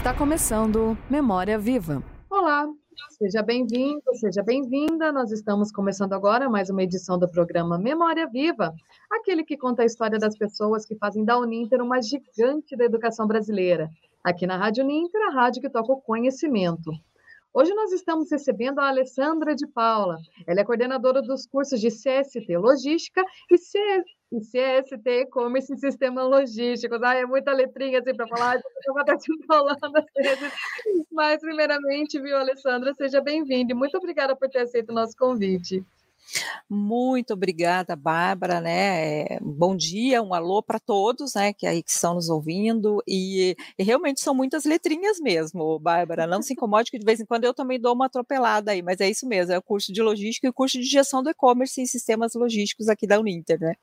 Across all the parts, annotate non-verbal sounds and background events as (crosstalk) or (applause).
Está começando Memória Viva. Olá, seja bem-vindo, seja bem-vinda. Nós estamos começando agora mais uma edição do programa Memória Viva, aquele que conta a história das pessoas que fazem da Uninter uma gigante da educação brasileira. Aqui na Rádio Uninter, a rádio que toca o conhecimento. Hoje nós estamos recebendo a Alessandra de Paula. Ela é coordenadora dos cursos de CST Logística e. e CST E-Commerce em Sistemas Logísticos. Ah, é muita letrinha assim para falar, (laughs) eu vou estar te falando às vezes. Mas, primeiramente, viu, Alessandra, seja bem-vinda e muito obrigada por ter aceito o nosso convite. Muito obrigada, Bárbara, né? Eh, bom dia, um alô para todos, né, que aí que estão nos ouvindo e, e, realmente são muitas letrinhas mesmo, Bárbara. Não se incomode que de vez em quando eu também dou uma atropelada aí, mas é isso mesmo, é o curso de logística e o curso de gestão do e-commerce e sistemas logísticos aqui da Uninter, né?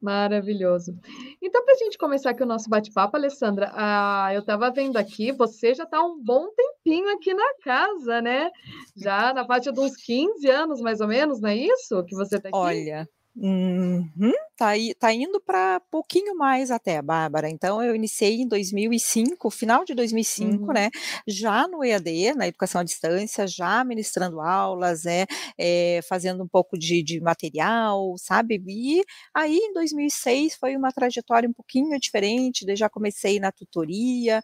Maravilhoso. Então, para a gente começar aqui o nosso bate-papo, Alessandra, ah, eu estava vendo aqui, você já está um bom tempinho aqui na casa, né? Já na parte uns 15 anos, mais ou menos, não é isso que você está aqui? Olha, Uhum, tá, tá indo para pouquinho mais até, Bárbara. Então, eu iniciei em 2005, final de 2005, uhum. né? Já no EAD, na educação à distância, já ministrando aulas, é, é fazendo um pouco de, de, material, sabe? E aí, em 2006, foi uma trajetória um pouquinho diferente. já comecei na tutoria.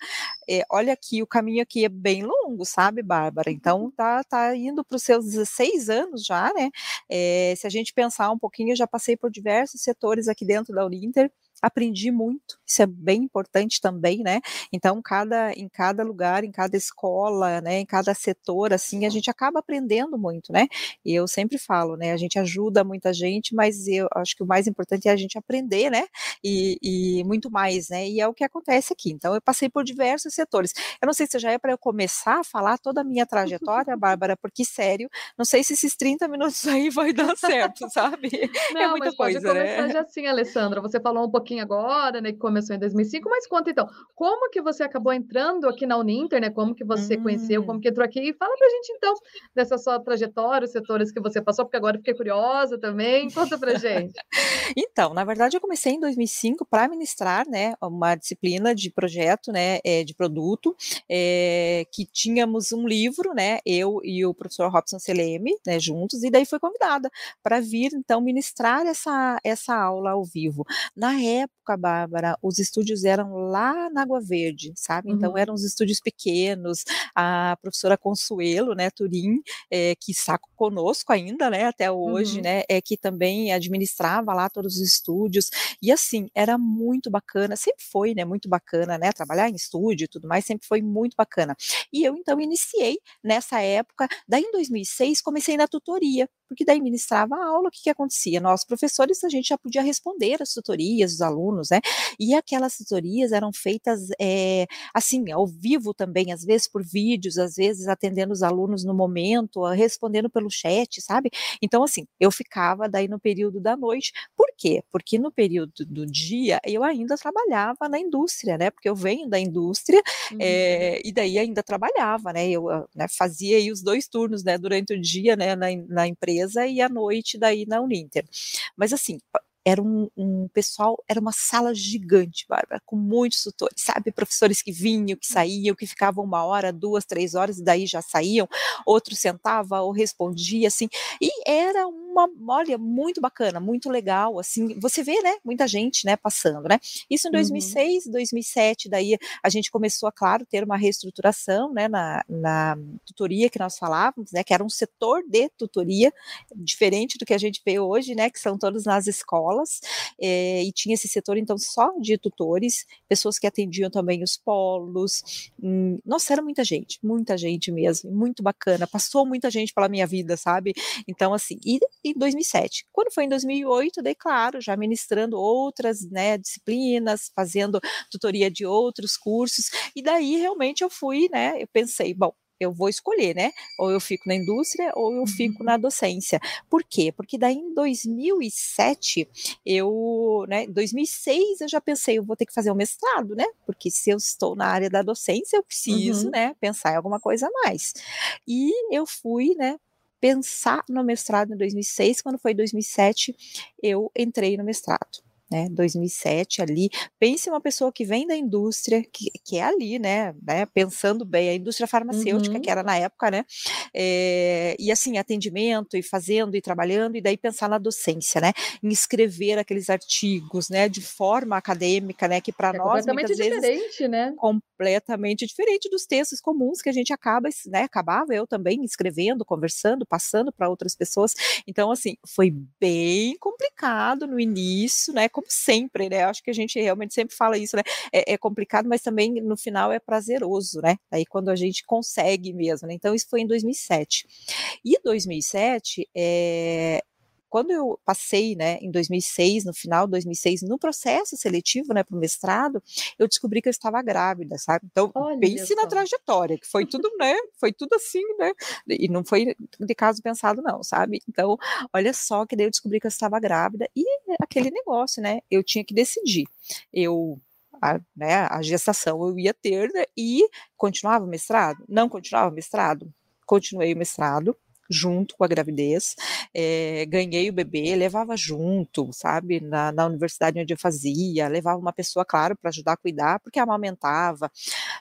É, olha aqui, o caminho aqui é bem longo, sabe, Bárbara? Então, (laughs) tá, tá indo para os seus 16 anos já, né? É, se a gente pensar um pouquinho já passei por diversos setores aqui dentro da Uninter, aprendi muito, isso é bem importante também, né? Então, cada, em cada lugar, em cada escola, né, em cada setor, assim, a gente acaba aprendendo muito, né? E eu sempre falo, né, a gente ajuda muita gente, mas eu acho que o mais importante é a gente aprender, né? E, e muito mais, né? E é o que acontece aqui. Então, eu passei por diversos setores. Eu não sei se já é para eu começar a falar toda a minha trajetória, (laughs) Bárbara, porque, sério, não sei se esses 30 minutos aí vai dar certo, (laughs) sabe? É não, é muita mas coisa, pode começar né? já assim, Alessandra. Você falou um pouquinho pouquinho agora, né, que começou em 2005, mas conta então, como que você acabou entrando aqui na Uninter, né, como que você hum. conheceu, como que entrou aqui, e fala pra gente então dessa sua trajetória, os setores que você passou, porque agora eu fiquei curiosa também, conta pra (laughs) gente. então, na verdade eu comecei em 2005 para ministrar, né, uma disciplina de projeto, né, é, de produto, é, que tínhamos um livro, né, eu e o professor Robson Seleme, né, juntos, e daí foi convidada para vir, então, ministrar essa, essa aula ao vivo. Na época, época, Bárbara, os estúdios eram lá na Água Verde, sabe? Então uhum. eram os estúdios pequenos. A professora Consuelo, né, Turim, é, que está conosco ainda, né, até hoje, uhum. né, é que também administrava lá todos os estúdios. E assim, era muito bacana, sempre foi, né, muito bacana, né, trabalhar em estúdio e tudo mais, sempre foi muito bacana. E eu então iniciei nessa época, daí em 2006 comecei na tutoria, porque daí ministrava a aula, o que que acontecia? Nós professores a gente já podia responder as tutorias dos alunos, né? E aquelas tutorias eram feitas é, assim, ao vivo também, às vezes por vídeos, às vezes atendendo os alunos no momento, respondendo pelo chat, sabe? Então, assim, eu ficava daí no período da noite. Por quê? Porque no período do dia eu ainda trabalhava na indústria, né? Porque eu venho da indústria uhum. é, e daí ainda trabalhava, né? Eu ah, né, fazia aí os dois turnos, né? Durante o dia, né? Na, na empresa e à noite daí na Uninter. Mas assim, era um, um, pessoal, era uma sala gigante, Bárbara, com muitos tutores, sabe? Professores que vinham, que saíam, que ficavam uma hora, duas, três horas e daí já saíam, outro sentava ou respondia, assim, e era uma, olha, muito bacana, muito legal, assim, você vê, né, muita gente, né, passando, né? Isso em 2006, uhum. 2007, daí a gente começou, a, claro, ter uma reestruturação, né, na, na tutoria que nós falávamos, né, que era um setor de tutoria, diferente do que a gente vê hoje, né, que são todos nas escolas, escolas, é, e tinha esse setor, então, só de tutores, pessoas que atendiam também os polos. Hum, nossa, era muita gente, muita gente mesmo, muito bacana. Passou muita gente pela minha vida, sabe? Então, assim, e em 2007. Quando foi em 2008, daí, claro, já ministrando outras né, disciplinas, fazendo tutoria de outros cursos, e daí realmente eu fui, né? Eu pensei, bom, eu vou escolher, né? Ou eu fico na indústria ou eu fico na uhum. docência. Por quê? Porque daí em 2007, eu, né, em 2006 eu já pensei, eu vou ter que fazer o um mestrado, né? Porque se eu estou na área da docência, eu preciso, uhum. né, pensar em alguma coisa a mais. E eu fui, né, pensar no mestrado em 2006, quando foi 2007, eu entrei no mestrado. Né, 2007 ali, pense uma pessoa que vem da indústria, que, que é ali, né, né, pensando bem, a indústria farmacêutica, uhum. que era na época, né, é, e assim, atendimento, e fazendo, e trabalhando, e daí pensar na docência, né, em escrever aqueles artigos, né, de forma acadêmica, né, que para é nós, muitas vezes, diferente, né? completamente diferente dos textos comuns que a gente acaba, né, acabava eu também escrevendo, conversando, passando para outras pessoas, então, assim, foi bem complicado no início, né, como sempre, né? Acho que a gente realmente sempre fala isso, né? É, é, complicado, mas também no final é prazeroso, né? Aí quando a gente consegue mesmo, né? Então isso foi em 2007. E 2007, é, quando eu passei, né, em 2006, no final de 2006, no processo seletivo, né, para o mestrado, eu descobri que eu estava grávida, sabe? Então, Olha pense na trajetória, que foi tudo, né, foi tudo assim, né, e não foi de caso pensado não, sabe? Então, olha só que daí eu descobri que eu estava grávida e aquele negócio, né, eu tinha que decidir. Eu a, né, a gestação eu ia ter né, e continuava o mestrado? Não continuava o mestrado? Continuei o mestrado, junto com a gravidez, é, ganhei o bebê, levava junto, sabe, na, na universidade onde eu fazia, levava uma pessoa, claro, para ajudar a cuidar, porque amamentava.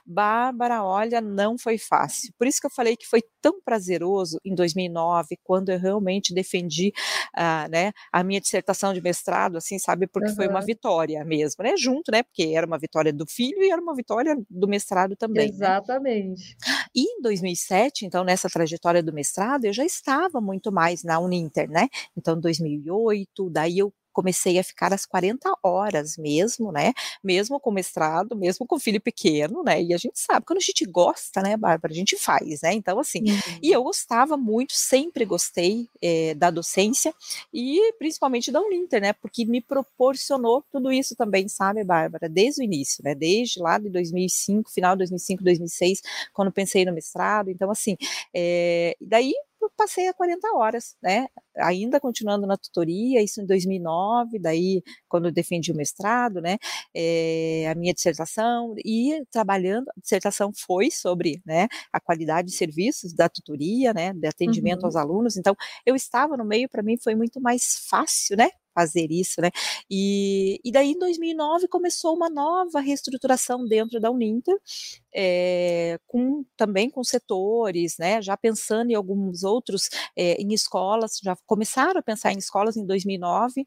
Bárbara, olha, não foi fácil. Por isso que eu falei que foi tão prazeroso em 2009, quando eu realmente defendi, uh, né, a minha dissertação de mestrado, assim, sabe, porque uhum. foi uma vitória mesmo, né, junto, né, porque era uma vitória do filho e era uma vitória do mestrado também. Né. Exatamente. Né? E em 2007, então, nessa trajetória do mestrado, eu já estava muito mais na Uninter, né? Então, 2008, daí eu comecei a ficar às 40 horas mesmo, né? Mesmo com mestrado, mesmo com filho pequeno, né? E a gente sabe, quando a gente gosta, né, Bárbara, a gente faz, né? Então, assim, uhum. e eu gostava muito, sempre gostei é, da docência e principalmente da Uninter, né? Porque me proporcionou tudo isso também, sabe, Bárbara? Desde o início, né? Desde lá de 2005, final de 2005, 2006, quando pensei no mestrado. Então, assim, é, daí passei a 40 horas, né? Ainda continuando na tutoria, isso em 2009, daí quando defendi o mestrado, né? É, a minha dissertação e trabalhando, a dissertação foi sobre, né? A qualidade de serviços da tutoria, né? De atendimento uhum. aos alunos. Então, eu estava no meio, para mim foi muito mais fácil, né? Fazer isso, né? E, e daí em 2009 começou uma nova reestruturação dentro da Uninter, é, com também com setores, né? Já pensando em alguns outros é, em escolas, já começaram a pensar em escolas em 2009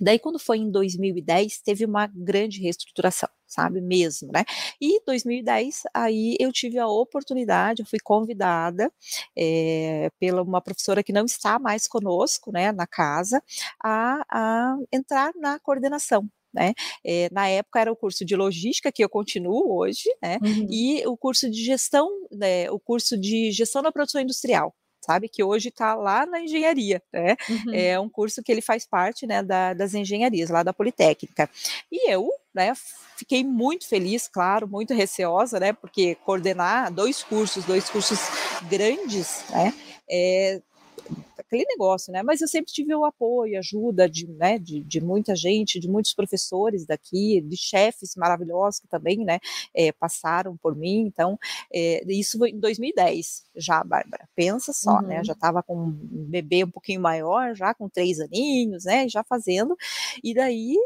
Daí, quando foi em 2010, teve uma grande reestruturação, sabe, mesmo, né? E 2010, aí eu tive a oportunidade, eu fui convidada é, pela uma professora que não está mais conosco, né, na casa, a, a entrar na coordenação né? É, na época era o curso de logística que eu continuo hoje, né? Uhum. E o curso de gestão, né, o curso de gestão da produção industrial sabe? Que hoje está lá na engenharia, né? Uhum. É um curso que ele faz parte, né, da, das engenharias, lá da Politécnica. E eu, né, fiquei muito feliz, claro, muito receosa, né, porque coordenar dois cursos, dois cursos grandes, né, é, aquele negócio, né? Mas eu sempre tive o apoio, ajuda de, né, de, de muita gente, de muitos professores daqui, de chefes maravilhosos que também, né, é, passaram por mim. Então, é, isso foi em 2010 já, Bárbara. Pensa só, né? uhum. né? Já estava com um bebê um pouquinho maior, já com três aninhos, né? Já fazendo. E daí,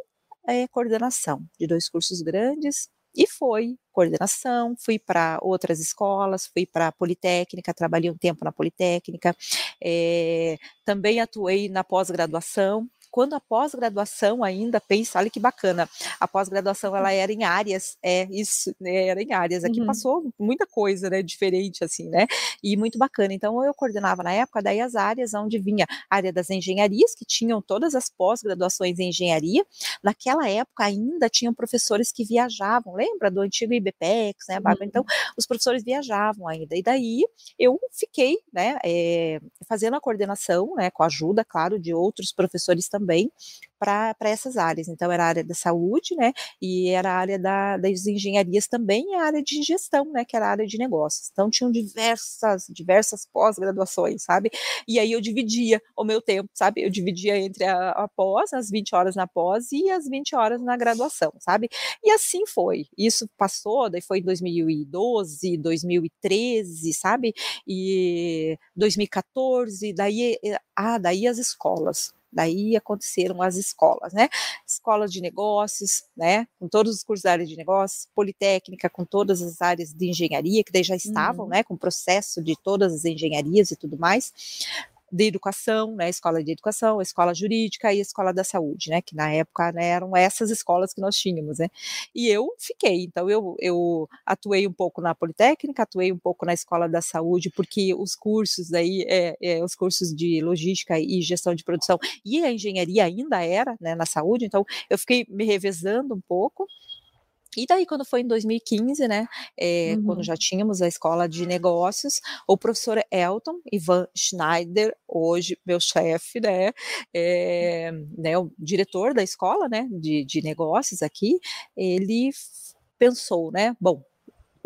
é, coordenação de dois cursos grandes, e foi coordenação, fui para outras escolas, fui para a Politécnica, trabalhei um tempo na Politécnica, é, também atuei na pós-graduação, quando a pós-graduação ainda pensa, olha que bacana, a pós-graduação ela era em áreas, é isso, né, era em áreas. Aqui uhum. passou muita coisa, né, diferente assim, né? E muito bacana. Então eu coordenava na época daí as áreas onde vinha a área das engenharias, que tinham todas as pós-graduações em engenharia. Naquela época ainda tinham professores que viajavam, lembra do antigo IBPEX, né, Bárbara? Então, uhum. Então os professores viajavam ainda. E daí eu fiquei, né, é, fazendo a coordenação, né, com a ajuda, claro, de outros professores também também para essas áreas. Então, era a área da saúde, né? E era a área da, das engenharias também a área de gestão, né? Que era a área de negócios. Então, tinham diversas, diversas pós-graduações, sabe? E aí eu dividia o meu tempo, sabe? Eu dividia entre a, a pós, as 20 horas na pós e as 20 horas na graduação, sabe? E assim foi. Isso passou, daí foi em 2012, 2013, sabe? E 2014, daí, ah, daí as escolas daí aconteceram as escolas, né? Escolas de negócios, né? Com todos os cursos da área de negócios, politécnica, com todas as áreas de engenharia, que daí já estavam, uhum. né? Com o processo de todas as engenharias e tudo mais de educação, né, escola de educação, escola jurídica e escola da saúde, né, que na época né, eram essas escolas que nós tínhamos, né, e eu fiquei, então eu, eu atuei um pouco na Politécnica, atuei um pouco na escola da saúde, porque os cursos aí, é, é, os cursos de logística e gestão de produção e a engenharia ainda era, né, na saúde, então eu fiquei me revezando um pouco, e daí, quando foi em 2015, né, é, uhum. quando já tínhamos a escola de negócios, o professor Elton Ivan Schneider, hoje meu chefe, né, é, né, o diretor da escola, né, de, de negócios aqui, ele pensou, né, bom,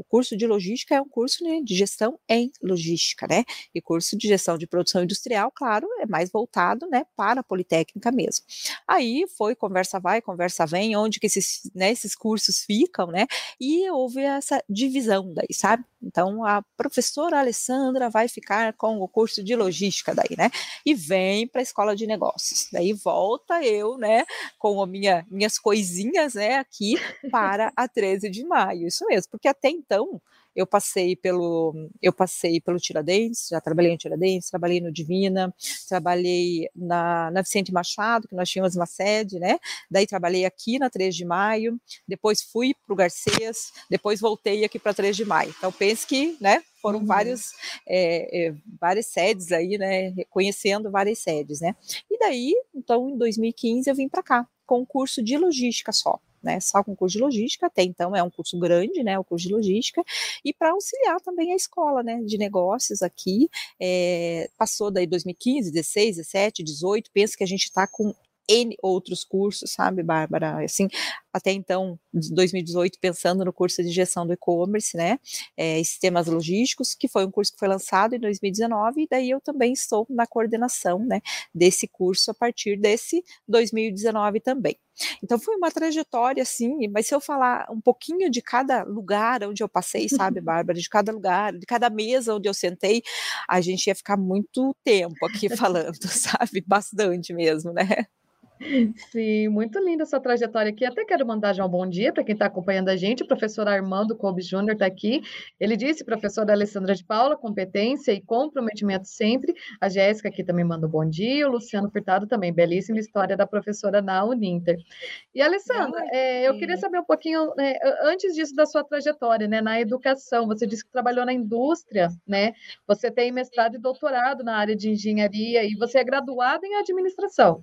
curso de logística é um curso né, de gestão em logística, né? E curso de gestão de produção industrial, claro, é mais voltado, né, para a politécnica mesmo. Aí foi conversa vai, conversa vem, onde que esses, né, esses cursos ficam, né? E houve essa divisão daí, sabe? Então a professora Alessandra vai ficar com o curso de logística daí, né? E vem para a escola de negócios. Daí volta eu, né, com a minha, minhas coisinhas, né, aqui para a 13 de maio. Isso mesmo, porque até então eu passei pelo eu passei pelo Tiradentes, já trabalhei no Tiradentes, trabalhei no Divina, trabalhei na, na Vicente Machado, que nós tínhamos uma sede, né? Daí trabalhei aqui na 3 de maio, depois fui para o Garcês, depois voltei aqui para 3 de maio. Então pense que, né? Foram uhum. vários, é, é, várias sedes aí, né? Reconhecendo várias sedes, né? E daí, então, em 2015 eu vim para cá com um curso de logística só né, só com curso de logística, até então é um curso grande, né, o curso de logística, e para auxiliar também a escola, né, de negócios aqui, é, passou daí 2015, 16, 17, 18, penso que a gente está com N outros cursos, sabe, Bárbara? Assim, até então, 2018, pensando no curso de gestão do e-commerce, né, é, sistemas logísticos, que foi um curso que foi lançado em 2019, e daí eu também estou na coordenação, né, desse curso a partir desse 2019 também. Então foi uma trajetória assim, mas se eu falar um pouquinho de cada lugar onde eu passei, sabe, (laughs) Bárbara, de cada lugar, de cada mesa onde eu sentei, a gente ia ficar muito tempo aqui (laughs) falando, sabe, bastante mesmo, né? Sim, muito linda essa trajetória aqui. Até quero mandar já um bom dia para quem está acompanhando a gente. O professor Armando Kobe Júnior está aqui. Ele disse, professora Alessandra de Paula, competência e comprometimento sempre. A Jéssica aqui também manda um bom dia. O Luciano Furtado também. Belíssima história da professora na Uninter. E, Alessandra, é, eu queria saber um pouquinho, né, antes disso, da sua trajetória né, na educação. Você disse que trabalhou na indústria, né? Você tem mestrado e doutorado na área de engenharia e você é graduada em administração.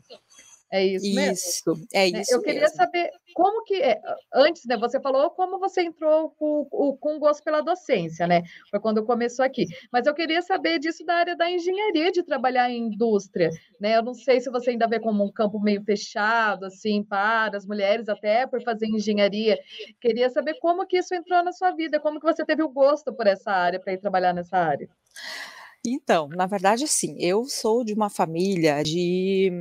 É isso, isso mesmo? é né, isso. Eu queria mesmo. saber como que é, antes, né? Você falou como você entrou com, com gosto pela docência, né? Foi quando começou aqui. Mas eu queria saber disso da área da engenharia, de trabalhar em indústria, né? Eu não sei se você ainda vê como um campo meio fechado, assim, para as mulheres até por fazer engenharia. Queria saber como que isso entrou na sua vida, como que você teve o gosto por essa área para ir trabalhar nessa área. Então, na verdade, sim, eu sou de uma família de,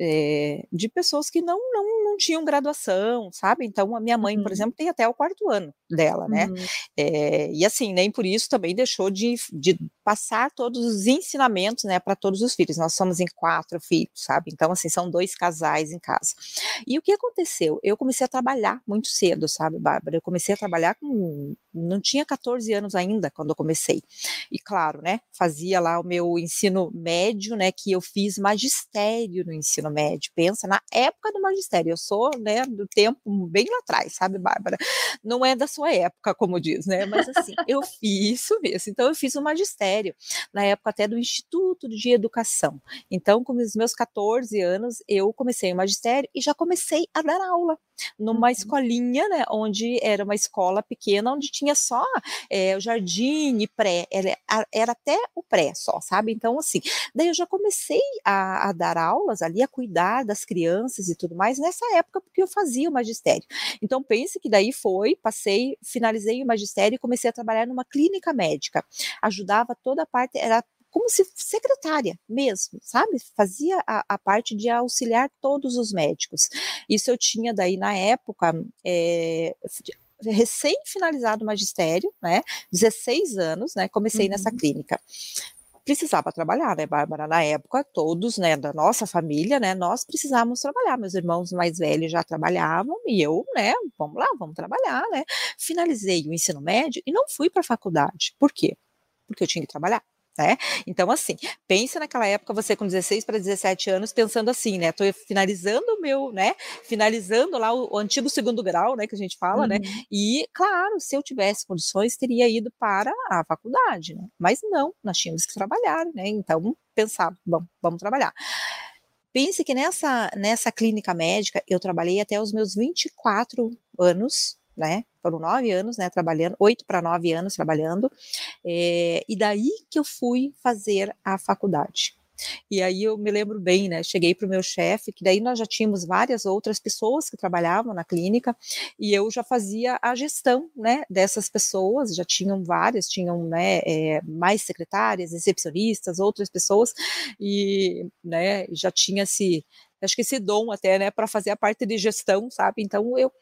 é, de pessoas que não, não, não tinham graduação, sabe? Então, a minha mãe, uhum. por exemplo, tem até o quarto ano dela, né? Uhum. É, e assim, nem por isso também deixou de, de passar todos os ensinamentos, né, para todos os filhos. Nós somos em quatro filhos, sabe? Então, assim, são dois casais em casa. E o que aconteceu? Eu comecei a trabalhar muito cedo, sabe, Bárbara? Eu comecei a trabalhar com. Não tinha 14 anos ainda quando eu comecei. E claro, né, fazia lá o meu ensino médio, né, que eu fiz magistério no ensino médio. Pensa, na época do magistério. Eu sou, né, do tempo bem lá atrás, sabe, Bárbara? Não é da sua época, como diz, né? Mas assim, eu fiz isso mesmo. Então, eu fiz o magistério, na época até do Instituto de Educação. Então, com os meus 14 anos, eu comecei o magistério e já comecei a dar aula numa uhum. escolinha, né, onde era uma escola pequena, onde tinha só é, o jardim e pré, era, era, até o pré só, sabe? Então, assim, daí eu já comecei a, a, dar aulas ali, a cuidar das crianças e tudo mais, nessa época, porque eu fazia o magistério. Então, pense que daí foi, passei, finalizei o magistério e comecei a trabalhar numa clínica médica. Ajudava toda a parte, era como se secretária mesmo, sabe? Fazia a, a, parte de auxiliar todos os médicos. Isso eu tinha daí na época. É, recém finalizado o magistério, né? 16 anos, né? Comecei uhum. nessa clínica. precisava trabalhar, né, Bárbara? Na época, todos, né, da nossa família, né, nós precisávamos trabalhar. Meus irmãos mais velhos já trabalhavam e eu, né, vamos lá, vamos trabalhar, né? Finalizei o ensino médio e não fui para a faculdade. Por quê? Porque eu tinha que trabalhar. Né? Então, assim, pensa naquela época, você com 16 para 17 anos, pensando assim, né? Estou finalizando o meu, né? Finalizando lá o, o, antigo segundo grau, né? Que a gente fala, né? uhum. né? E, claro, se eu tivesse condições, teria ido para a faculdade, né? Mas não, nós tínhamos que trabalhar, né? Então, pensar, bom, vamos trabalhar. Pense que nessa, nessa clínica médica eu trabalhei até os meus 24 anos, né? Foram nove anos, né, trabalhando, oito para nove anos trabalhando, é, e daí que eu fui fazer a faculdade. E aí eu me lembro bem, né? Cheguei para o meu chefe, que daí nós já tínhamos várias outras pessoas que trabalhavam na clínica, e eu já fazia a gestão, né, dessas pessoas, já tinham várias, tinham, né, é, mais secretárias, recepcionistas, outras pessoas, e, né, já tinha se acho que esse dom até, né, para fazer a parte de gestão, sabe? Então eu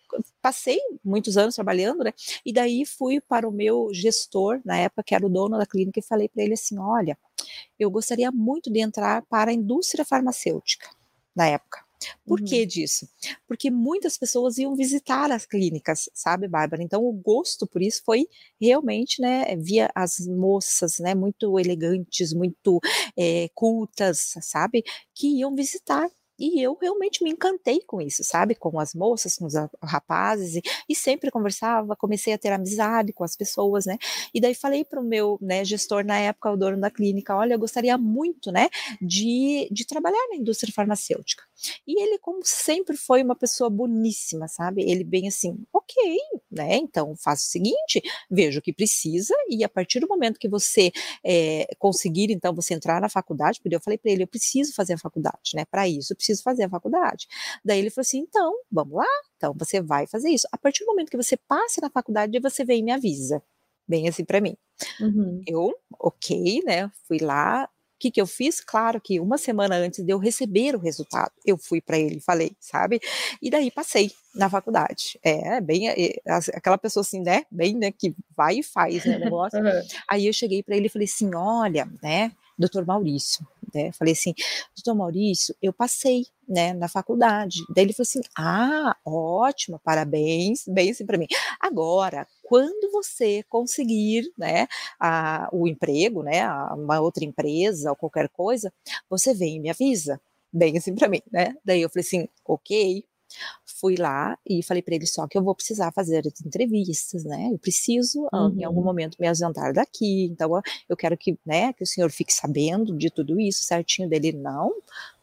passei muitos anos trabalhando, né? E daí fui para o meu gestor, na época que era o dono da clínica, e falei para ele assim: "Olha, eu gostaria muito de entrar para a indústria farmacêutica na época. Por uhum. que disso? Porque muitas pessoas iam visitar as clínicas, sabe, Bárbara? Então o gosto por isso foi realmente, né, via as moças, né, muito elegantes, muito é, cultas, sabe, que iam visitar e eu realmente me encantei com isso, sabe? Com as moças, com os rapazes, e, e, sempre conversava, comecei a ter amizade com as pessoas, né? E daí falei para o meu né, gestor na época, o dono da clínica, olha, eu gostaria muito, né, de, de trabalhar na indústria farmacêutica. E ele, como sempre, foi uma pessoa boníssima, sabe? Ele bem assim, ok, né? Então faça o seguinte, veja o que precisa, e a partir do momento que você é, conseguir, então, você entrar na faculdade, porque eu falei para ele, eu preciso fazer a faculdade, né? Para isso, preciso fazer a faculdade. Daí ele falou assim: então, vamos lá, então você vai fazer isso. A partir do momento que você passe na faculdade, você vem e me avisa. Bem assim para mim. Uhum. Eu, ok, né? Fui lá, o que, que eu fiz? Claro que uma semana antes de eu receber o resultado, eu fui para ele e falei, sabe? E daí passei na faculdade. É, bem, é, aquela pessoa assim, né? Bem, né? Que vai e faz, né? O negócio. (laughs) uhum. Aí eu cheguei para ele e falei assim: olha, né? Doutor Maurício, né? Falei assim, doutor Maurício, eu passei, né, na faculdade. Daí ele falou assim, ah, ótimo, parabéns, bem assim para mim. Agora, quando você conseguir, né, a, o emprego, né, a, uma outra empresa ou qualquer coisa, você vem e me avisa. Bem assim para mim, né? Daí eu falei assim, ok, Fui lá e falei para ele só que eu vou precisar fazer as entrevistas, né? Eu preciso uhum. em algum uhum. momento me ausentar daqui, então eu quero que, né, que o senhor fique sabendo de tudo isso certinho dele não.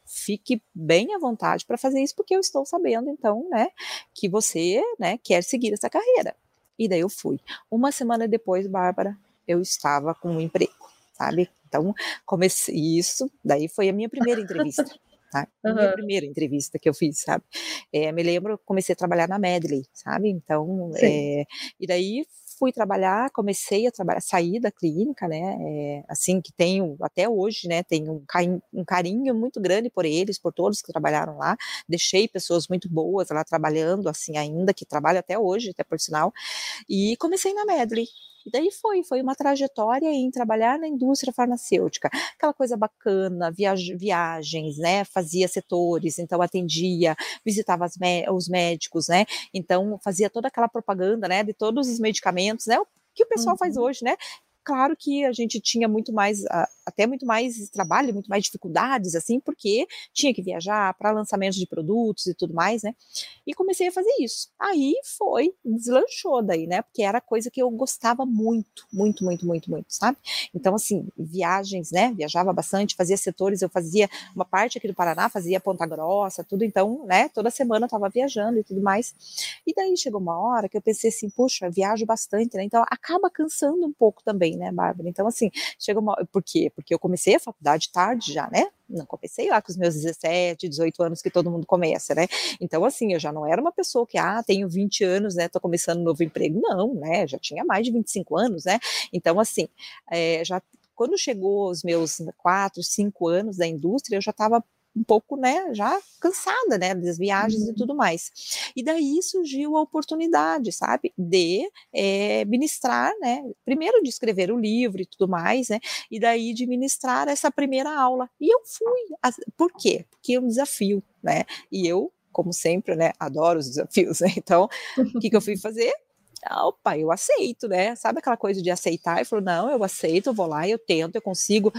Fique bem à vontade para fazer isso porque eu estou sabendo então, né, que você, né, quer seguir essa carreira. E daí eu fui. Uma semana depois, Bárbara, eu estava com um emprego, sabe? Então, comecei isso, daí foi a minha primeira entrevista. Tá? Uhum. Minha primeira entrevista que eu fiz, sabe? É, me lembro, comecei a trabalhar na Medley, sabe? Então, é, e daí fui trabalhar, comecei a trabalhar, sair da clínica, né? É, assim que tenho até hoje, né? Tenho um carinho, um carinho muito grande por eles, por todos que trabalharam lá. Deixei pessoas muito boas lá trabalhando, assim ainda que trabalham até hoje, até por sinal. E comecei na Medley, e daí foi, foi uma trajetória em trabalhar na indústria farmacêutica, aquela coisa bacana, viaj viagens, né? Fazia setores, então atendia, visitava os médicos, né? Então fazia toda aquela propaganda, né? De todos os medicamentos, né? O que o pessoal uhum. faz hoje, né? Claro que a gente tinha muito mais, até muito mais trabalho, muito mais dificuldades, assim, porque tinha que viajar para lançamentos de produtos e tudo mais, né? E comecei a fazer isso. Aí foi, deslanchou daí, né? Porque era coisa que eu gostava muito, muito, muito, muito, muito, sabe? Então, assim, viagens, né? Viajava bastante, fazia setores, eu fazia uma parte aqui do Paraná, fazia Ponta Grossa, tudo, então, né? Toda semana eu estava viajando e tudo mais. E daí chegou uma hora que eu pensei assim, puxa, viajo bastante, né? Então acaba cansando um pouco também também, né, Bárbara? Então, assim, chega uma. Por quê? Porque eu comecei a faculdade tarde já, né? Não comecei lá com os meus 17, 18 anos que todo mundo começa, né? Então, assim, eu já não era uma pessoa que, ah, tenho 20 anos, né? Tô começando um novo emprego. Não, né? Já tinha mais de 25 anos, né? Então, assim, é, já quando chegou os meus 4, 5 anos da indústria, eu já estava um pouco, né, já cansada, né, das viagens uhum. e tudo mais. E daí surgiu a oportunidade, sabe, de é, ministrar, né, primeiro de escrever o livro e tudo mais, né, e daí de ministrar essa primeira aula. E eu fui. Por quê? Porque é um desafio, né, e eu como sempre, né, adoro os desafios, né? Então, o que, que eu fui (laughs) fazer? Opa, eu aceito, né? Sabe aquela coisa de aceitar? E falou, não, eu aceito, eu vou lá, eu tento, eu consigo.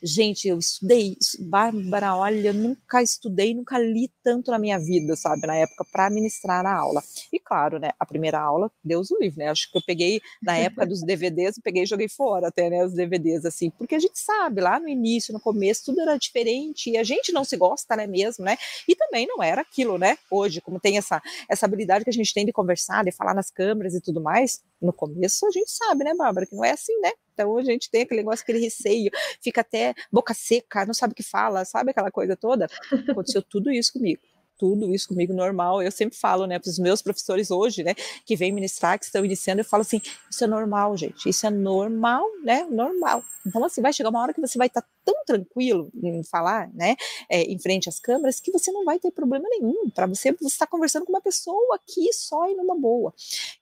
Gente, eu estudei, Bárbara, olha, eu nunca estudei, nunca li tanto na minha vida, sabe, na época, para ministrar a aula. E claro, né, a primeira aula, Deus o livre, né? Acho que eu peguei, na época dos DVDs, eu peguei e joguei fora até, né, os DVDs, assim, porque a gente sabe, lá no início, no começo, tudo era diferente e a gente não se gosta, né, mesmo, né? E também não era aquilo, né? Hoje, como tem essa, essa habilidade que a gente tem de conversar, de falar nas câmeras e tudo mais, no começo a gente sabe, né, Bárbara, que não é assim, né? Então a gente tem aquele negócio, aquele receio, fica até boca seca, não sabe o que fala, sabe aquela coisa toda? Aconteceu tudo isso comigo tudo isso comigo normal. Eu sempre falo, né, para os meus professores hoje, né, que vêm ministrar, que estão iniciando, eu falo assim: isso é normal, gente, isso é normal, né, normal. Então, assim, vai chegar uma hora que você vai estar tá tão tranquilo em falar, né, é, em frente às câmeras, que você não vai ter problema nenhum. Para você, você está conversando com uma pessoa aqui só e numa boa.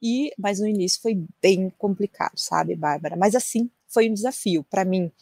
E, mas no início foi bem complicado, sabe, Bárbara? Mas assim, foi um desafio para mim.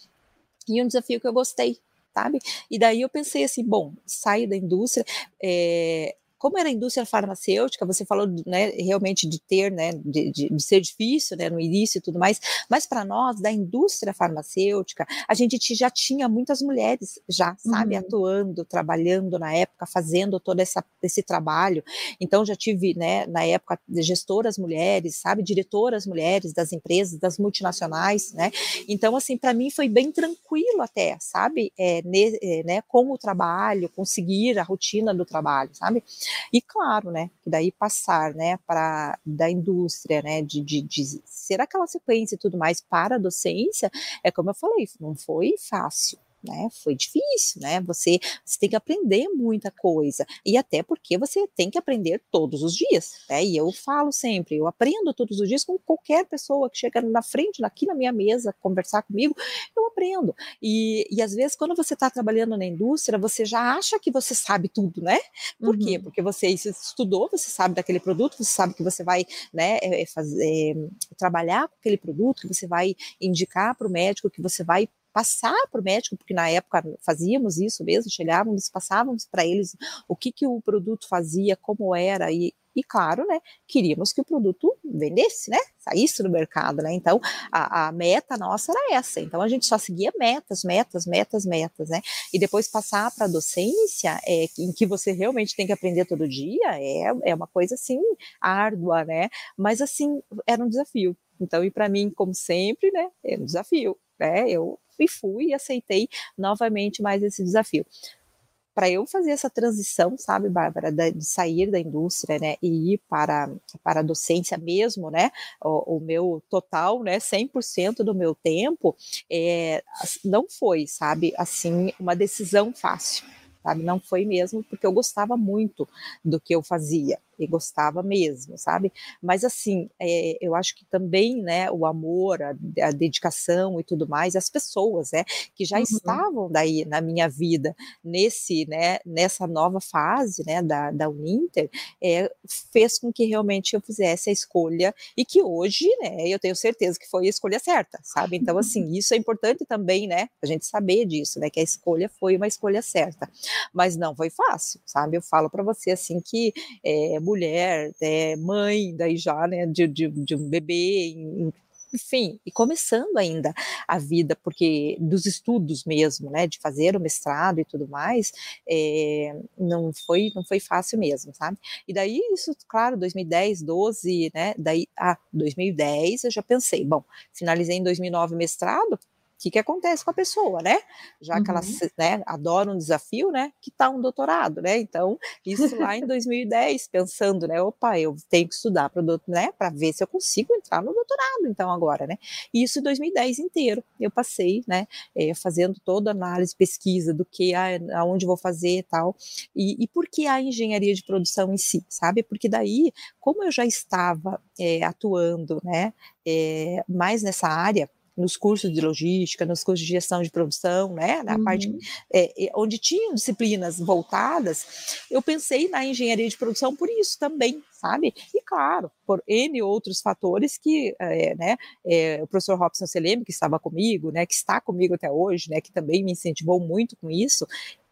E um desafio que eu gostei, sabe? E daí eu pensei assim, bom, saio da indústria, é, como era a indústria farmacêutica, você falou né, realmente de ter, né, de, de, de, ser difícil né, no início e tudo mais, mas para nós, da indústria farmacêutica, a gente já tinha muitas mulheres já, sabe, uhum. atuando, trabalhando na época, fazendo todo essa, esse trabalho. Então, já tive, né, na época, gestoras mulheres, sabe, diretoras mulheres das empresas, das multinacionais, né? Então, assim, para mim foi bem tranquilo até, sabe, é, ne, é, né, com o trabalho, conseguir a rotina do trabalho, sabe? E claro, né, que daí passar, né, para da indústria, né, de, de, de ser aquela sequência e tudo mais para a docência, é como eu falei, não foi fácil, né? Foi difícil, né? Você, você tem que aprender muita coisa e até porque você tem que aprender todos os dias, né? E eu falo sempre, eu aprendo todos os dias com qualquer pessoa que chega na frente, aqui na minha mesa, conversar comigo, eu aprendo. E, e às vezes quando você está trabalhando na indústria, você já acha que você sabe tudo, né? Por uhum. quê? Porque você estudou, você sabe daquele produto, você sabe que você vai, né, é, é fazer, é, trabalhar com aquele produto, que você vai indicar para o médico, que você vai passar para o médico, porque na época fazíamos isso mesmo, chegávamos, passávamos para eles o que, que o produto fazia, como era, e, e claro, né, queríamos que o produto vendesse, né, saísse no mercado, né, então a, a, meta nossa era essa, então a gente só seguia metas, metas, metas, metas, né, e depois passar para a docência, é, em que você realmente tem que aprender todo dia, é, é uma coisa, assim, árdua, né, mas, assim, era um desafio, então, e para mim, como sempre, né, é um desafio, né, eu e fui e aceitei novamente mais esse desafio. Para eu fazer essa transição, sabe, Bárbara, de sair da indústria, né, e ir para, para a docência mesmo, né, o, o meu total, né, 100% do meu tempo, é, não foi, sabe, assim, uma decisão fácil, sabe? Não foi mesmo porque eu gostava muito do que eu fazia e gostava mesmo, sabe? Mas assim, é, eu acho que também, né, o amor, a, a, dedicação e tudo mais, as pessoas, né, que já uhum. estavam daí na minha vida nesse, né, nessa nova fase, né, da, da Uninter, é, fez com que realmente eu fizesse a escolha e que hoje, né, eu tenho certeza que foi a escolha certa, sabe? Então, assim, (laughs) isso é importante também, né, a gente saber disso, né, que a escolha foi uma escolha certa, mas não foi fácil, sabe? Eu falo para você assim que é, mulher, é, mãe, daí já, né, de, de, de um bebê, enfim, e começando ainda a vida, porque dos estudos mesmo, né, de fazer o mestrado e tudo mais, é, não foi não foi fácil mesmo, sabe? E daí isso, claro, 2010, 12, né, daí, ah, 2010 eu já pensei, bom, finalizei em 2009 mestrado, que, que acontece com a pessoa, né? Já que ela uhum. né, adora um desafio, né? Que tá um doutorado, né? Então, isso lá em (laughs) 2010, pensando, né? Opa, eu tenho que estudar para né, ver se eu consigo entrar no doutorado, então, agora, né? Isso em 2010 inteiro. Eu passei, né? É, fazendo toda a análise, pesquisa do que, a, aonde vou fazer e tal. E, e por que a engenharia de produção em si, sabe? Porque daí, como eu já estava é, atuando, né? É, mais nessa área, nos cursos de logística, nos cursos de gestão de produção, né, na uhum. parte é, onde tinham disciplinas voltadas, eu pensei na engenharia de produção por isso também, sabe? E claro, por N outros fatores que, é, né, é, o professor Robson Seleme, que estava comigo, né, que está comigo até hoje, né, que também me incentivou muito com isso,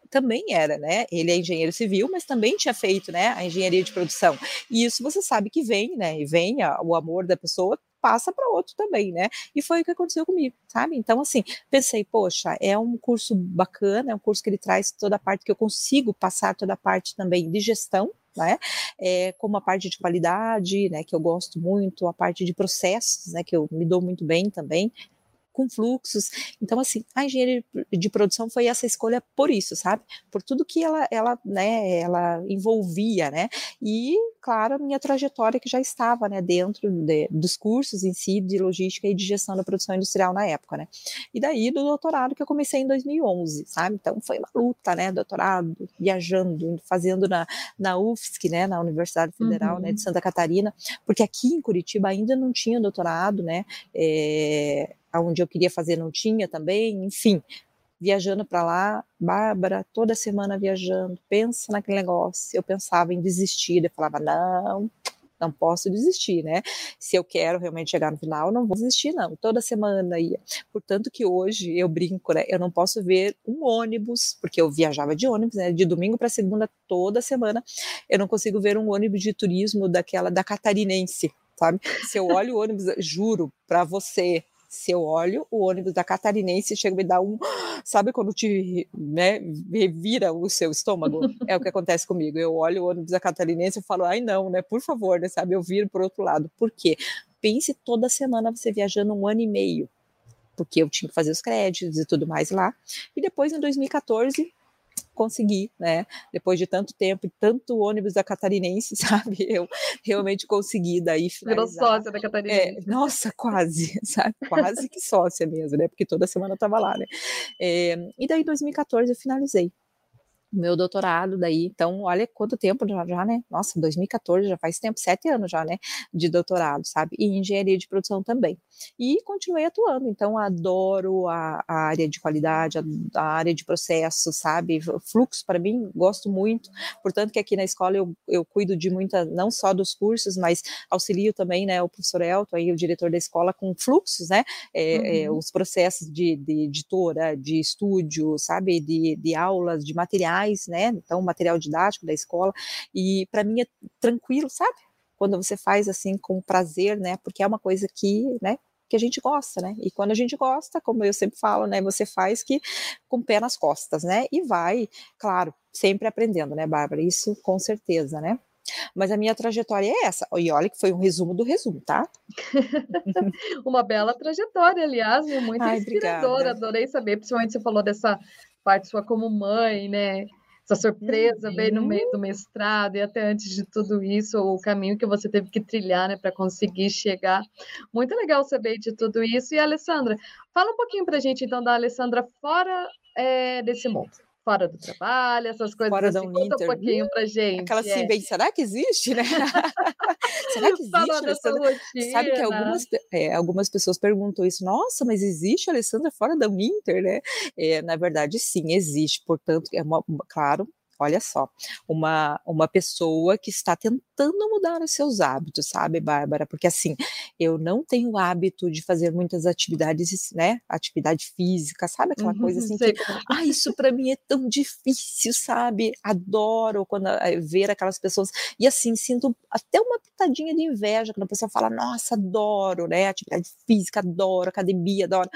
também era, né? Ele é engenheiro civil, mas também tinha feito, né, a engenharia de produção. E isso você sabe que vem, né? E vem a, o amor da pessoa passa para outro também, né? E foi o que aconteceu comigo, sabe? Então, assim, pensei, poxa, é um curso bacana, é um curso que ele traz toda a parte que eu consigo passar toda a parte também de gestão, né? É, como a parte de qualidade, né, que eu gosto muito, a parte de processos, né, que eu me dou muito bem também, com fluxos. Então, assim, a engenharia de produção foi essa escolha por isso, sabe? Por tudo que ela, ela, né, ela envolvia, né? E, claro, a minha trajetória que já estava, né, dentro de, dos cursos em si de logística e de gestão da produção industrial na época, né? E daí do doutorado que eu comecei em 2011, sabe? Então, foi uma luta, né? Doutorado, viajando, fazendo na, na UFSC, né, na Universidade Federal, uhum. né, de. Santa Catarina, porque aqui em Curitiba ainda não tinha doutorado, né? É, onde eu queria fazer não tinha também, enfim, viajando para lá, Bárbara, toda semana viajando, pensa naquele negócio. Eu pensava em desistir, eu falava, não, não posso desistir, né? Se eu quero realmente chegar no final, não vou desistir, não. Toda semana ia. Portanto que hoje eu brinco, né? Eu não posso ver um ônibus, porque eu viajava de ônibus, né? De domingo para segunda toda semana. Eu não consigo ver um ônibus de turismo daquela da catarinense, sabe? Se eu olho o ônibus, juro para você, se eu olho o ônibus da Catarinense, chega me dar um, sabe quando te, né, revira o seu estômago? É o que acontece comigo. Eu olho o ônibus da Catarinense e falo, ai não, né, por favor, né, sabe, eu viro para outro lado. Por quê? Pense toda semana você viajando um ano e meio, porque eu tinha que fazer os créditos e tudo mais lá. E depois, em 2014, consegui, né? Depois de tanto tempo e tanto ônibus da Catarinense, (laughs) sabe? Eu realmente consegui daí finalizar. Virou sócia da Catarinense. É, nossa, quase, (laughs) sabe? Quase que sócia mesmo, né? Porque toda semana eu tava lá, né? É, e daí, em 2014, eu finalizei meu doutorado daí, então olha quanto tempo já, já, né, nossa, 2014 já faz tempo, sete anos já, né, de doutorado, sabe, e engenharia de produção também, e continuei atuando, então adoro a, a área de qualidade, a, a, área de processo, sabe, fluxo para mim, gosto muito, portanto que aqui na escola eu, eu cuido de muita, não só dos cursos, mas auxilio também, né, o professor Elton, aí o diretor da escola, com fluxos, né, é, uhum. é, os processos de, de editora, de estúdio, sabe, de, de aulas, de materiais, materiais, né? Então, material didático da escola. E para mim é tranquilo, sabe? Quando você faz assim com prazer, né? Porque é uma coisa que, né? Que a gente gosta, né? E quando a gente gosta, como eu sempre falo, né? Você faz que com o pé nas costas, né? E vai, claro, sempre aprendendo, né, Bárbara? Isso com certeza, né? Mas a minha trajetória é essa. E olha que foi um resumo do resumo, tá? (laughs) Uma bela trajetória, aliás, muito Ai, inspiradora. Obrigada. Adorei saber, principalmente você falou dessa parte sua como mãe, né? Essa surpresa uhum. veio no meio do mestrado e até antes de tudo isso, o caminho que você teve que trilhar, né, para conseguir chegar. Muito legal saber de tudo isso. E Alessandra, fala um pouquinho para a gente então da Alessandra fora é, desse mundo fora do trabalho, essas coisas fora assim. Da Conta um pouquinho pra gente. Aquela assim, é. bem, será que existe, né? (laughs) será que existe, Alessandra? Sabe que algumas, é, algumas pessoas perguntam isso, nossa, mas existe Alessandra fora da Winter, né? É, na verdade, sim, existe, portanto, é uma, claro, olha só, uma, uma pessoa que está tentando mudar os seus hábitos, sabe, Bárbara? Porque assim, eu não tenho o hábito de fazer muitas atividades, né? Atividade física, sabe? Aquela uhum, coisa assim que, ah, isso para mim é tão difícil, sabe? Adoro quando eh, ver aquelas pessoas e assim sinto até uma pitadinha de inveja quando a pessoa fala, nossa, adoro, né? Atividade física, adoro, academia, adoro.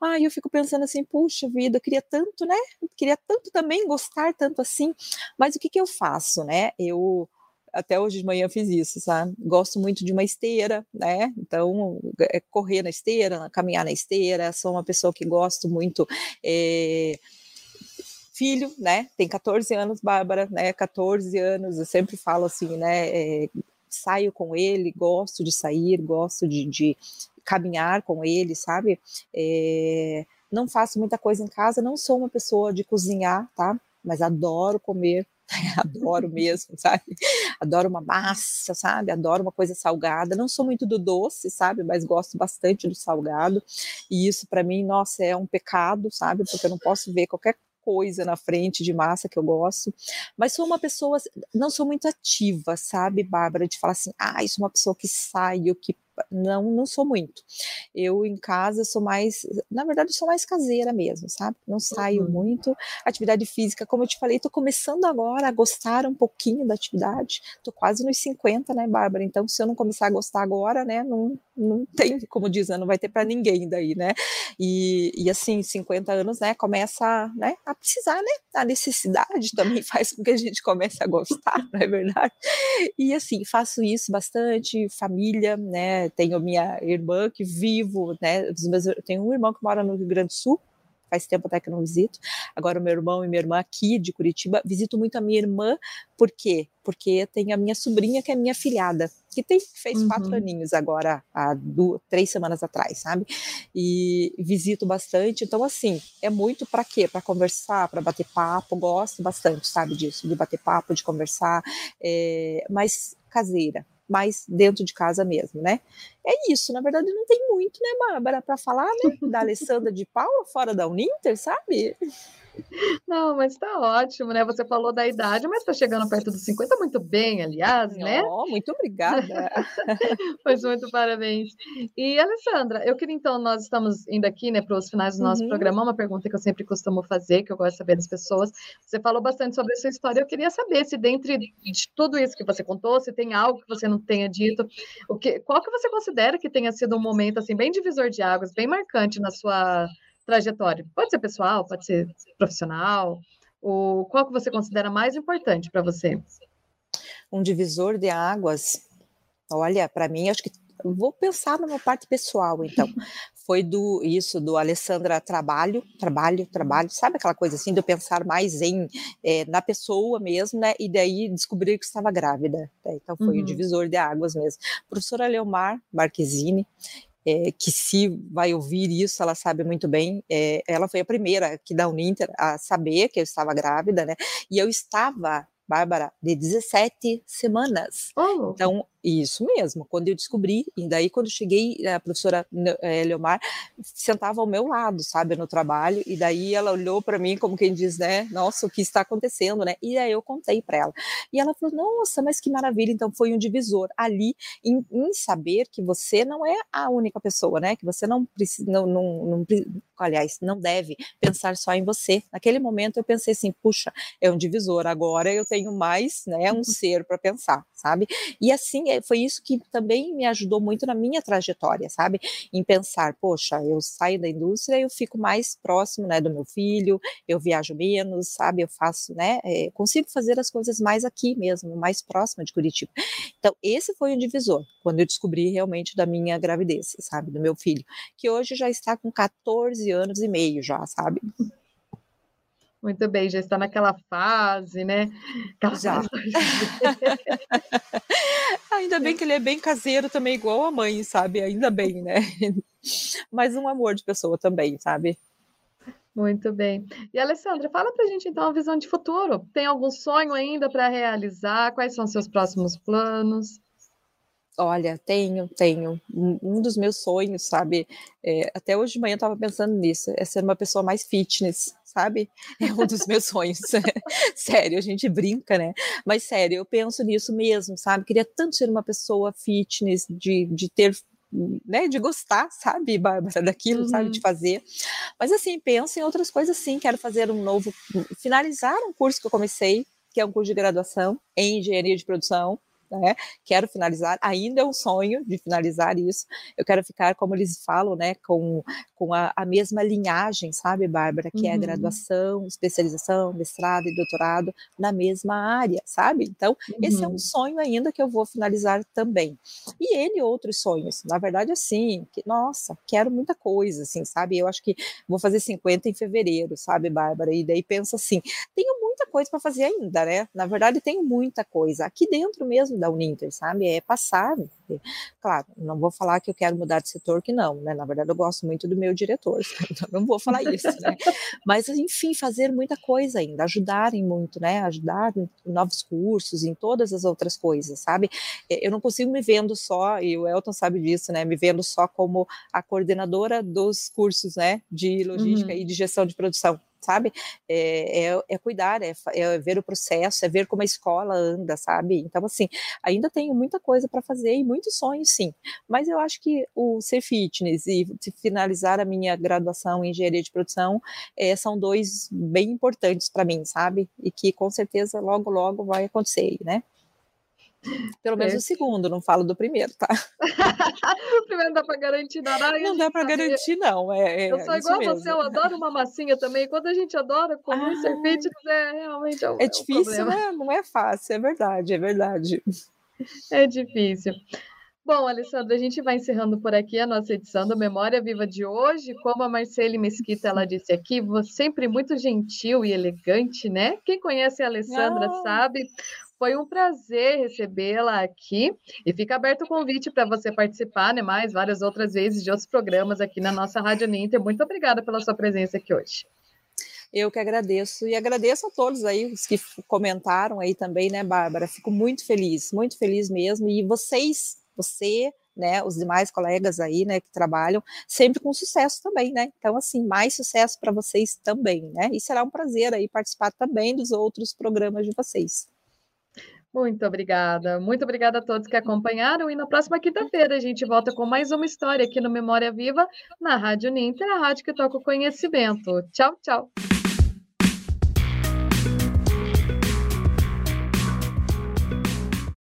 Ai, eu fico pensando assim, puxa vida, eu queria tanto, né? Eu queria tanto também gostar tanto assim, mas o que que eu faço, né? Eu até hoje de manhã fiz isso, sabe? Gosto muito de uma esteira, né? Então, é correr na esteira, caminhar na esteira. Sou uma pessoa que gosto muito. É, filho, né? Tem 14 anos, Bárbara, né? 14 anos. Eu sempre falo assim, né? É, saio com ele, gosto de sair, gosto de, de caminhar com ele, sabe? É, não faço muita coisa em casa, não sou uma pessoa de cozinhar, tá? Mas adoro comer (laughs) adoro mesmo, sabe? Adoro uma massa, sabe? Adoro uma coisa salgada. Não sou muito do doce, sabe? Mas gosto bastante do salgado. E isso para mim, nossa, é um pecado, sabe? Porque eu não posso ver qualquer coisa na frente de massa que eu gosto, mas sou uma pessoa, não sou muito ativa, sabe, Bárbara, de falar assim, ah, sou uma pessoa que sai, que não, não sou muito. Eu em casa sou mais, na verdade, sou mais caseira mesmo, sabe? Não saio uhum. muito. Atividade física, como eu te falei, estou começando agora a gostar um pouquinho da atividade. Estou quase nos 50, né, Bárbara? Então, se eu não começar a gostar agora, né, não, não tem, como diz, né, não vai ter para ninguém daí, né? E, e assim, 50 anos, né, começa né, a precisar, né? A necessidade também (laughs) faz com que a gente comece a gostar, não é verdade? E assim, faço isso bastante, família, né? tenho minha irmã que vivo, né? tenho um irmão que mora no Rio Grande do Sul, faz tempo até que não visito. Agora, o meu irmão e minha irmã aqui de Curitiba, visito muito a minha irmã, por quê? Porque tem a minha sobrinha, que é minha filhada, que tem, fez uhum. quatro aninhos agora, há duas, três semanas atrás, sabe? E visito bastante. Então, assim, é muito para quê? Para conversar, para bater papo. Gosto bastante, sabe, disso, de bater papo, de conversar, é, mas caseira, mais dentro de casa mesmo, né? É isso, na verdade não tem muito, né, Bárbara, para falar, né, (laughs) da Alessandra de Paula fora da Uninter, sabe? Não, mas está ótimo, né? Você falou da idade, mas está chegando perto dos 50 muito bem, aliás, né? Oh, muito obrigada. (laughs) pois muito parabéns. E, Alessandra, eu queria então, nós estamos indo aqui, né, para os finais do nosso uhum. programa, uma pergunta que eu sempre costumo fazer, que eu gosto de saber das pessoas. Você falou bastante sobre a sua história, eu queria saber se dentre de tudo isso que você contou, se tem algo que você não tenha dito, o que, qual que você considera que tenha sido um momento, assim, bem divisor de águas, bem marcante na sua trajetória? Pode ser pessoal, pode ser profissional. O, qual que você considera mais importante para você? Um divisor de águas. Olha, para mim, acho que vou pensar numa parte pessoal, então. (laughs) Foi do isso do Alessandra trabalho, trabalho, trabalho, sabe aquela coisa assim de eu pensar mais em é, na pessoa mesmo, né? E daí descobrir que estava grávida. Né? Então foi uhum. o divisor de águas mesmo. Professora Leomar Marquezine, é, que se vai ouvir isso, ela sabe muito bem. É, ela foi a primeira aqui da Uninter a saber que eu estava grávida, né? E eu estava Bárbara, de 17 semanas. Oh. Então, isso mesmo, quando eu descobri, e daí quando cheguei, a professora é, Leomar sentava ao meu lado, sabe, no trabalho, e daí ela olhou para mim como quem diz, né, nossa, o que está acontecendo, né, e aí eu contei para ela. E ela falou, nossa, mas que maravilha, então foi um divisor ali em, em, saber que você não é a única pessoa, né, que você não precisa, não, não, não, aliás, não deve pensar só em você. Naquele momento eu pensei assim, puxa, é um divisor, agora eu tenho mais, né, um (laughs) ser para pensar, sabe, e assim foi isso que também me ajudou muito na minha trajetória, sabe? Em pensar, poxa, eu saio da indústria, eu fico mais próximo, né, do meu filho, eu viajo menos, sabe? Eu faço, né? É, consigo fazer as coisas mais aqui mesmo, mais próximo de Curitiba. Então, esse foi o divisor, quando eu descobri realmente da minha gravidez, sabe? Do meu filho, que hoje já está com 14 anos e meio já, sabe? Muito bem, já está naquela fase, né? Aquela já. Fase... (laughs) Ainda bem que ele é bem caseiro também, igual a mãe, sabe? Ainda bem, né? (laughs) Mas um amor de pessoa também, sabe? Muito bem. E Alessandra, fala pra gente então a visão de futuro. Tem algum sonho ainda para realizar? Quais são seus próximos planos? Olha, tenho, tenho. Um dos meus sonhos, sabe? É, até hoje de manhã eu estava pensando nisso, é ser uma pessoa mais fitness, sabe? (laughs) É um dos meus sonhos. (laughs) sério, a gente brinca, né? Mas sério, eu penso nisso mesmo, sabe? Queria tanto ser uma pessoa fitness, de, de ter né, de gostar, sabe, Bárbara, (laughs) daquilo, uhum. sabe, de fazer. Mas assim, penso em outras coisas sim, quero fazer um novo, finalizar um curso que eu comecei, que é um curso de graduação em engenharia de produção, né? Quero finalizar, ainda é um sonho de finalizar isso. Eu quero ficar, como eles falam, né, com, com a, a mesma linhagem, sabe, Bárbara, que uhum. é uhum. graduação, especialização, mestrado e doutorado na mesma área, sabe? Então, uhum. esse é um uhum. sonho ainda que eu vou finalizar também. E ele outros sonhos, na verdade, assim, que, nossa, quero muita coisa, assim, sabe? Eu acho que vou fazer 50 em fevereiro, sabe, Bárbara? E daí penso assim, tenho muita coisa para fazer ainda, né? Na verdade, tenho muita coisa. Aqui dentro mesmo da Uninter, sabe? É passar. Claro, não vou falar que eu quero mudar de setor, que não, né? Na verdade, eu gosto muito do meu diretor, (laughs) então não vou falar isso, né? Mas, enfim, fazer muita coisa ainda, ajudarem muito, né? Ajudar em novos cursos, em todas as outras coisas, sabe? Eu não consigo me vendo só, e o Elton sabe disso, né? Me vendo só como a coordenadora dos cursos, né? De logística uhum. e de gestão de produção sabe? É, é, é cuidar, é, é, ver o processo, é ver como a escola anda, sabe? Então, assim, ainda tenho muita coisa para fazer e muitos sonhos, sim. Mas eu acho que o ser fitness e finalizar a minha graduação em engenharia de produção é, são dois bem importantes para mim, sabe? E que com certeza logo, logo vai acontecer, né? Pelo menos é. o segundo, não falo do primeiro, tá? (laughs) o primeiro não dá para garantir nada. não dá para garantir, não. É, é eu sou igual mesmo. você, eu adoro uma massinha também. Quando a gente adora comer ah, ser fitness, é realmente é, é difícil, né? Não é fácil, é verdade, é verdade. É difícil. Bom, Alessandra, a gente vai encerrando por aqui a nossa edição do Memória Viva de hoje. Como a Marcele Mesquita ela disse aqui, sempre muito gentil e elegante, né? Quem conhece a Alessandra ah. sabe foi um prazer recebê-la aqui e fica aberto o convite para você participar, né, mais várias outras vezes de outros programas aqui na nossa Rádio Ninter. Muito obrigada pela sua presença aqui hoje. Eu que agradeço e agradeço a todos aí os que comentaram aí também, né, Bárbara? Fico muito feliz, muito feliz mesmo. E vocês, você, né, os demais colegas aí, né, que trabalham, sempre com sucesso também, né? Então, assim, mais sucesso para vocês também, né? E será um prazer aí participar também dos outros programas de vocês. Muito obrigada. Muito obrigada a todos que acompanharam. E na próxima quinta-feira a gente volta com mais uma história aqui no Memória Viva, na Rádio Ninter, a rádio que toca o conhecimento. Tchau, tchau.